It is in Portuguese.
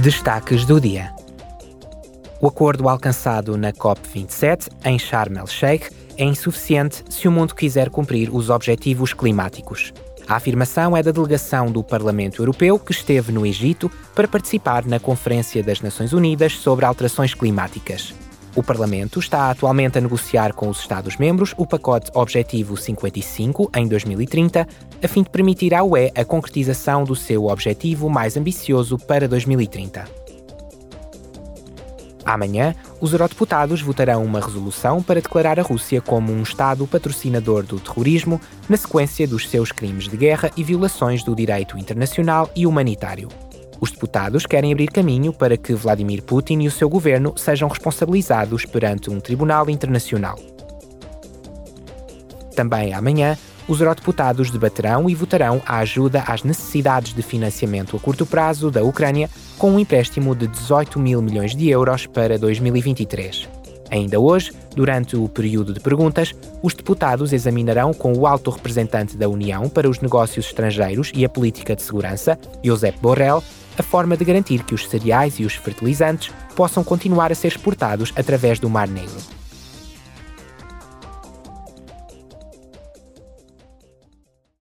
Destaques do dia. O acordo alcançado na COP27 em Sharm el-Sheikh é insuficiente se o mundo quiser cumprir os objetivos climáticos. A afirmação é da delegação do Parlamento Europeu que esteve no Egito para participar na Conferência das Nações Unidas sobre Alterações Climáticas. O Parlamento está atualmente a negociar com os Estados-membros o pacote Objetivo 55 em 2030, a fim de permitir à UE a concretização do seu objetivo mais ambicioso para 2030. Amanhã, os eurodeputados votarão uma resolução para declarar a Rússia como um Estado patrocinador do terrorismo na sequência dos seus crimes de guerra e violações do direito internacional e humanitário. Os deputados querem abrir caminho para que Vladimir Putin e o seu governo sejam responsabilizados perante um tribunal internacional. Também amanhã, os eurodeputados debaterão e votarão a ajuda às necessidades de financiamento a curto prazo da Ucrânia com um empréstimo de 18 mil milhões de euros para 2023. Ainda hoje, durante o período de perguntas, os deputados examinarão com o alto representante da União para os Negócios Estrangeiros e a Política de Segurança, Josep Borrell, a forma de garantir que os cereais e os fertilizantes possam continuar a ser exportados através do Mar Negro.